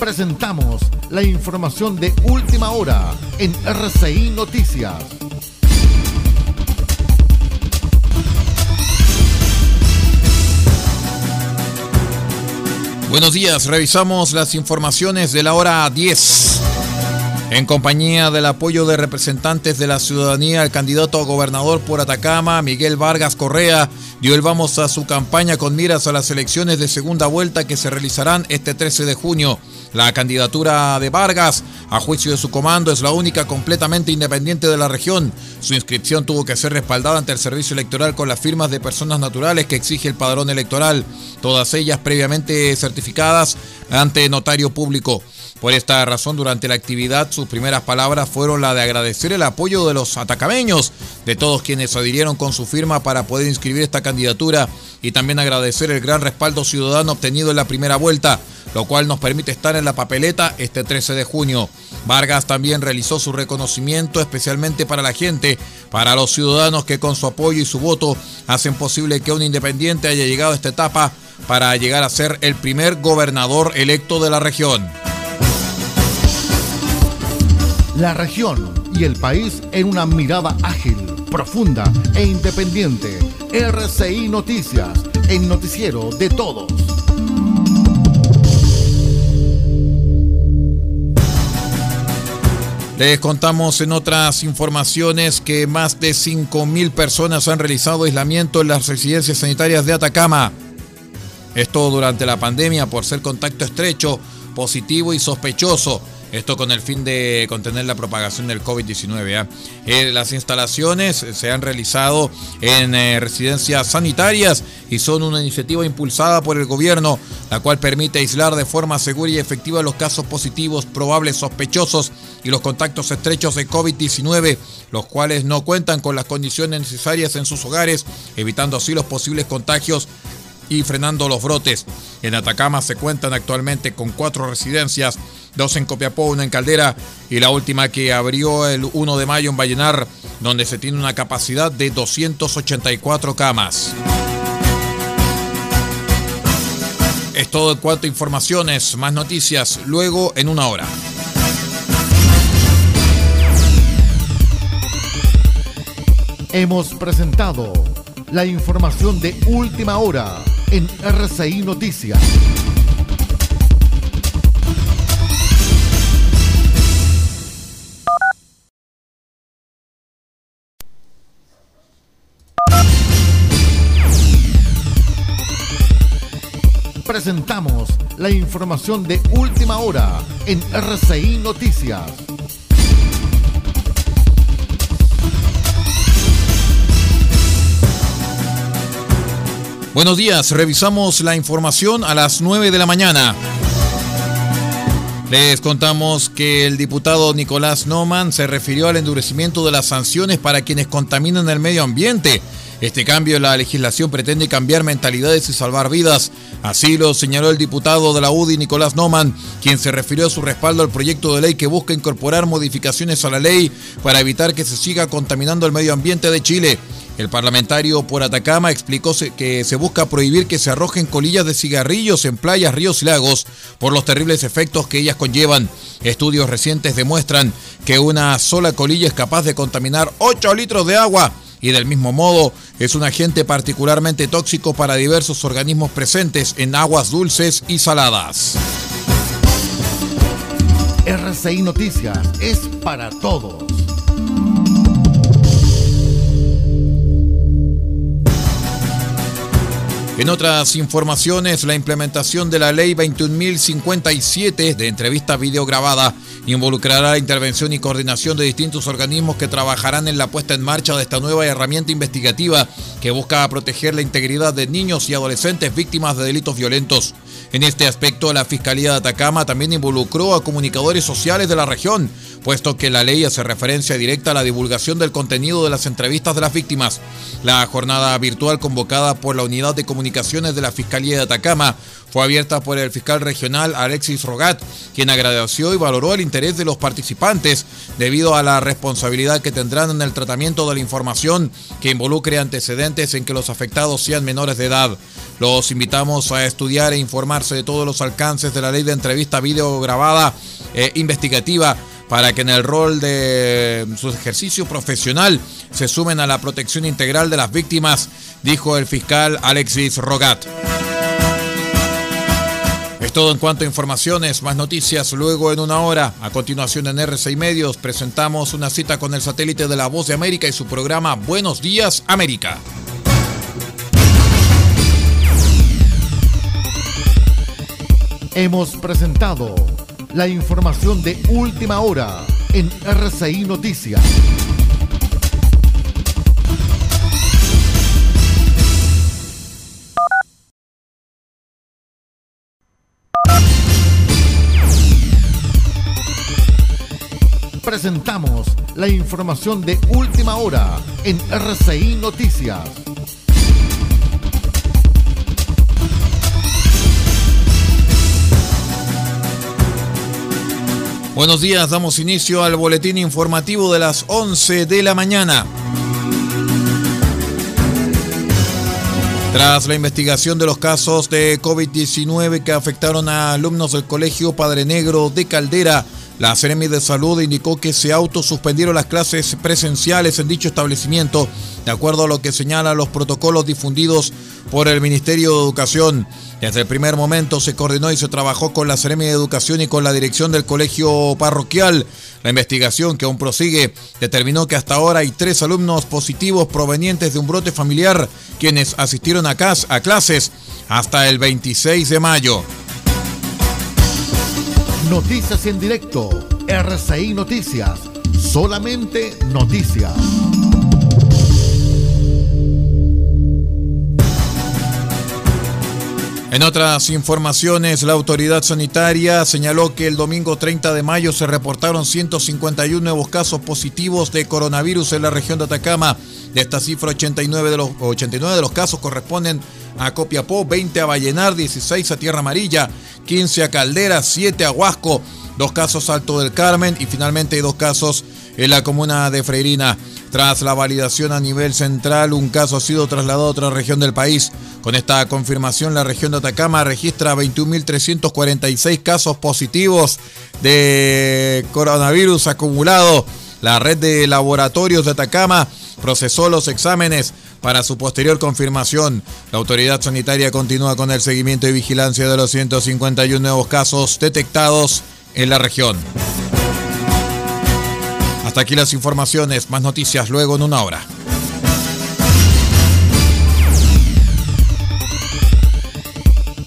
Presentamos la información de última hora en RCI Noticias. Buenos días, revisamos las informaciones de la hora 10. En compañía del apoyo de representantes de la ciudadanía, el candidato a gobernador por Atacama, Miguel Vargas Correa, dio el vamos a su campaña con miras a las elecciones de segunda vuelta que se realizarán este 13 de junio. La candidatura de Vargas, a juicio de su comando, es la única completamente independiente de la región. Su inscripción tuvo que ser respaldada ante el servicio electoral con las firmas de personas naturales que exige el padrón electoral, todas ellas previamente certificadas ante notario público. Por esta razón, durante la actividad, sus primeras palabras fueron la de agradecer el apoyo de los atacameños, de todos quienes adhirieron con su firma para poder inscribir esta candidatura, y también agradecer el gran respaldo ciudadano obtenido en la primera vuelta, lo cual nos permite estar en la papeleta este 13 de junio. Vargas también realizó su reconocimiento especialmente para la gente, para los ciudadanos que con su apoyo y su voto hacen posible que un independiente haya llegado a esta etapa para llegar a ser el primer gobernador electo de la región la región y el país en una mirada ágil, profunda e independiente. RCI Noticias, el noticiero de todos. Les contamos en otras informaciones que más de 5.000 personas han realizado aislamiento en las residencias sanitarias de Atacama. Esto durante la pandemia por ser contacto estrecho, positivo y sospechoso. Esto con el fin de contener la propagación del COVID-19. ¿ah? Eh, las instalaciones se han realizado en eh, residencias sanitarias y son una iniciativa impulsada por el gobierno, la cual permite aislar de forma segura y efectiva los casos positivos, probables, sospechosos y los contactos estrechos de COVID-19, los cuales no cuentan con las condiciones necesarias en sus hogares, evitando así los posibles contagios y frenando los brotes. En Atacama se cuentan actualmente con cuatro residencias dos en Copiapó, una en Caldera y la última que abrió el 1 de mayo en Vallenar, donde se tiene una capacidad de 284 camas. Es todo en cuanto a informaciones, más noticias luego en una hora. Hemos presentado la información de última hora en RCI Noticias. Presentamos la información de última hora en RCI Noticias. Buenos días, revisamos la información a las 9 de la mañana. Les contamos que el diputado Nicolás Noman se refirió al endurecimiento de las sanciones para quienes contaminan el medio ambiente este cambio en la legislación pretende cambiar mentalidades y salvar vidas. Así lo señaló el diputado de la UDI, Nicolás Noman, quien se refirió a su respaldo al proyecto de ley que busca incorporar modificaciones a la ley para evitar que se siga contaminando el medio ambiente de Chile. El parlamentario por Atacama explicó que se busca prohibir que se arrojen colillas de cigarrillos en playas, ríos y lagos por los terribles efectos que ellas conllevan. Estudios recientes demuestran que una sola colilla es capaz de contaminar 8 litros de agua y del mismo modo es un agente particularmente tóxico para diversos organismos presentes en aguas dulces y saladas. RCI Noticias es para todos. En otras informaciones, la implementación de la ley 21.057 de entrevista videograbada involucrará la intervención y coordinación de distintos organismos que trabajarán en la puesta en marcha de esta nueva herramienta investigativa que busca proteger la integridad de niños y adolescentes víctimas de delitos violentos. En este aspecto, la Fiscalía de Atacama también involucró a comunicadores sociales de la región, puesto que la ley hace referencia directa a la divulgación del contenido de las entrevistas de las víctimas. La jornada virtual convocada por la Unidad de Comunicaciones de la Fiscalía de Atacama fue abierta por el fiscal regional Alexis Rogat, quien agradeció y valoró el interés de los participantes debido a la responsabilidad que tendrán en el tratamiento de la información que involucre antecedentes en que los afectados sean menores de edad. Los invitamos a estudiar e informarse de todos los alcances de la ley de entrevista video grabada e investigativa para que en el rol de su ejercicio profesional se sumen a la protección integral de las víctimas, dijo el fiscal Alexis Rogat. Todo en cuanto a informaciones, más noticias luego en una hora. A continuación en RCI Medios presentamos una cita con el satélite de la Voz de América y su programa Buenos Días América. Hemos presentado la información de última hora en RCI Noticias. Presentamos la información de última hora en RCI Noticias. Buenos días, damos inicio al boletín informativo de las 11 de la mañana. Tras la investigación de los casos de COVID-19 que afectaron a alumnos del Colegio Padre Negro de Caldera, la Seremi de Salud indicó que se autosuspendieron las clases presenciales en dicho establecimiento, de acuerdo a lo que señalan los protocolos difundidos por el Ministerio de Educación. Desde el primer momento se coordinó y se trabajó con la Seremi de Educación y con la dirección del colegio parroquial. La investigación, que aún prosigue, determinó que hasta ahora hay tres alumnos positivos provenientes de un brote familiar, quienes asistieron a, a clases hasta el 26 de mayo. Noticias en directo, RCI Noticias, solamente noticias. En otras informaciones, la autoridad sanitaria señaló que el domingo 30 de mayo se reportaron 151 nuevos casos positivos de coronavirus en la región de Atacama. De esta cifra, 89 de los, 89 de los casos corresponden a Copiapó, 20 a Vallenar, 16 a Tierra Amarilla, 15 a Caldera, 7 a Huasco, dos casos Alto del Carmen y finalmente dos casos en la comuna de Freirina. Tras la validación a nivel central, un caso ha sido trasladado a otra región del país. Con esta confirmación, la región de Atacama registra 21.346 casos positivos de coronavirus acumulado. La red de laboratorios de Atacama procesó los exámenes para su posterior confirmación. La autoridad sanitaria continúa con el seguimiento y vigilancia de los 151 nuevos casos detectados en la región. Hasta aquí las informaciones, más noticias luego en una hora.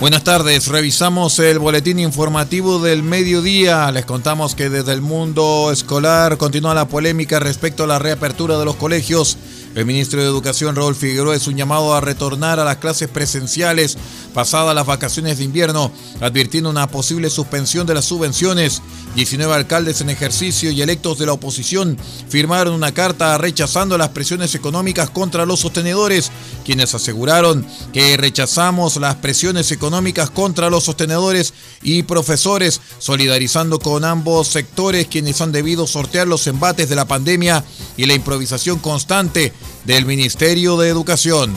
Buenas tardes, revisamos el boletín informativo del mediodía. Les contamos que desde el mundo escolar continúa la polémica respecto a la reapertura de los colegios el ministro de Educación, Raúl Figueroa, es un llamado a retornar a las clases presenciales pasadas las vacaciones de invierno, advirtiendo una posible suspensión de las subvenciones. 19 alcaldes en ejercicio y electos de la oposición firmaron una carta rechazando las presiones económicas contra los sostenedores, quienes aseguraron que rechazamos las presiones económicas contra los sostenedores y profesores, solidarizando con ambos sectores quienes han debido sortear los embates de la pandemia y la improvisación constante del Ministerio de Educación.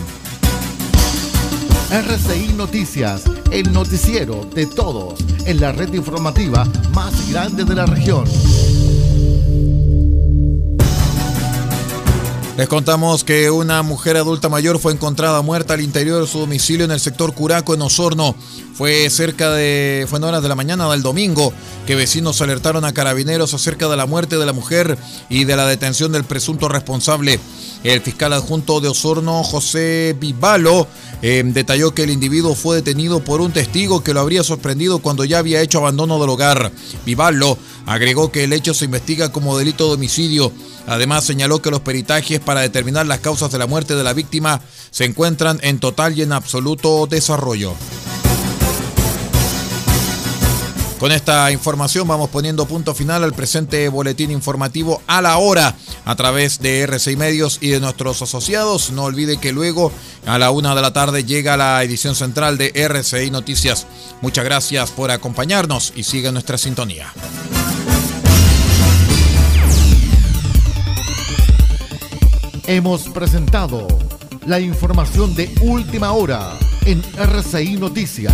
RCI Noticias, el noticiero de todos en la red informativa más grande de la región. Les contamos que una mujer adulta mayor fue encontrada muerta al interior de su domicilio en el sector Curaco, en Osorno. Fue cerca de. fue en horas de la mañana del domingo que vecinos alertaron a carabineros acerca de la muerte de la mujer y de la detención del presunto responsable. El fiscal adjunto de Osorno, José Vivalo, eh, detalló que el individuo fue detenido por un testigo que lo habría sorprendido cuando ya había hecho abandono del hogar. Vivalo agregó que el hecho se investiga como delito de homicidio Además, señaló que los peritajes para determinar las causas de la muerte de la víctima se encuentran en total y en absoluto desarrollo. Con esta información vamos poniendo punto final al presente boletín informativo a la hora a través de RCI Medios y de nuestros asociados. No olvide que luego a la una de la tarde llega la edición central de RCI Noticias. Muchas gracias por acompañarnos y siga nuestra sintonía. Hemos presentado la información de última hora en RCI Noticias.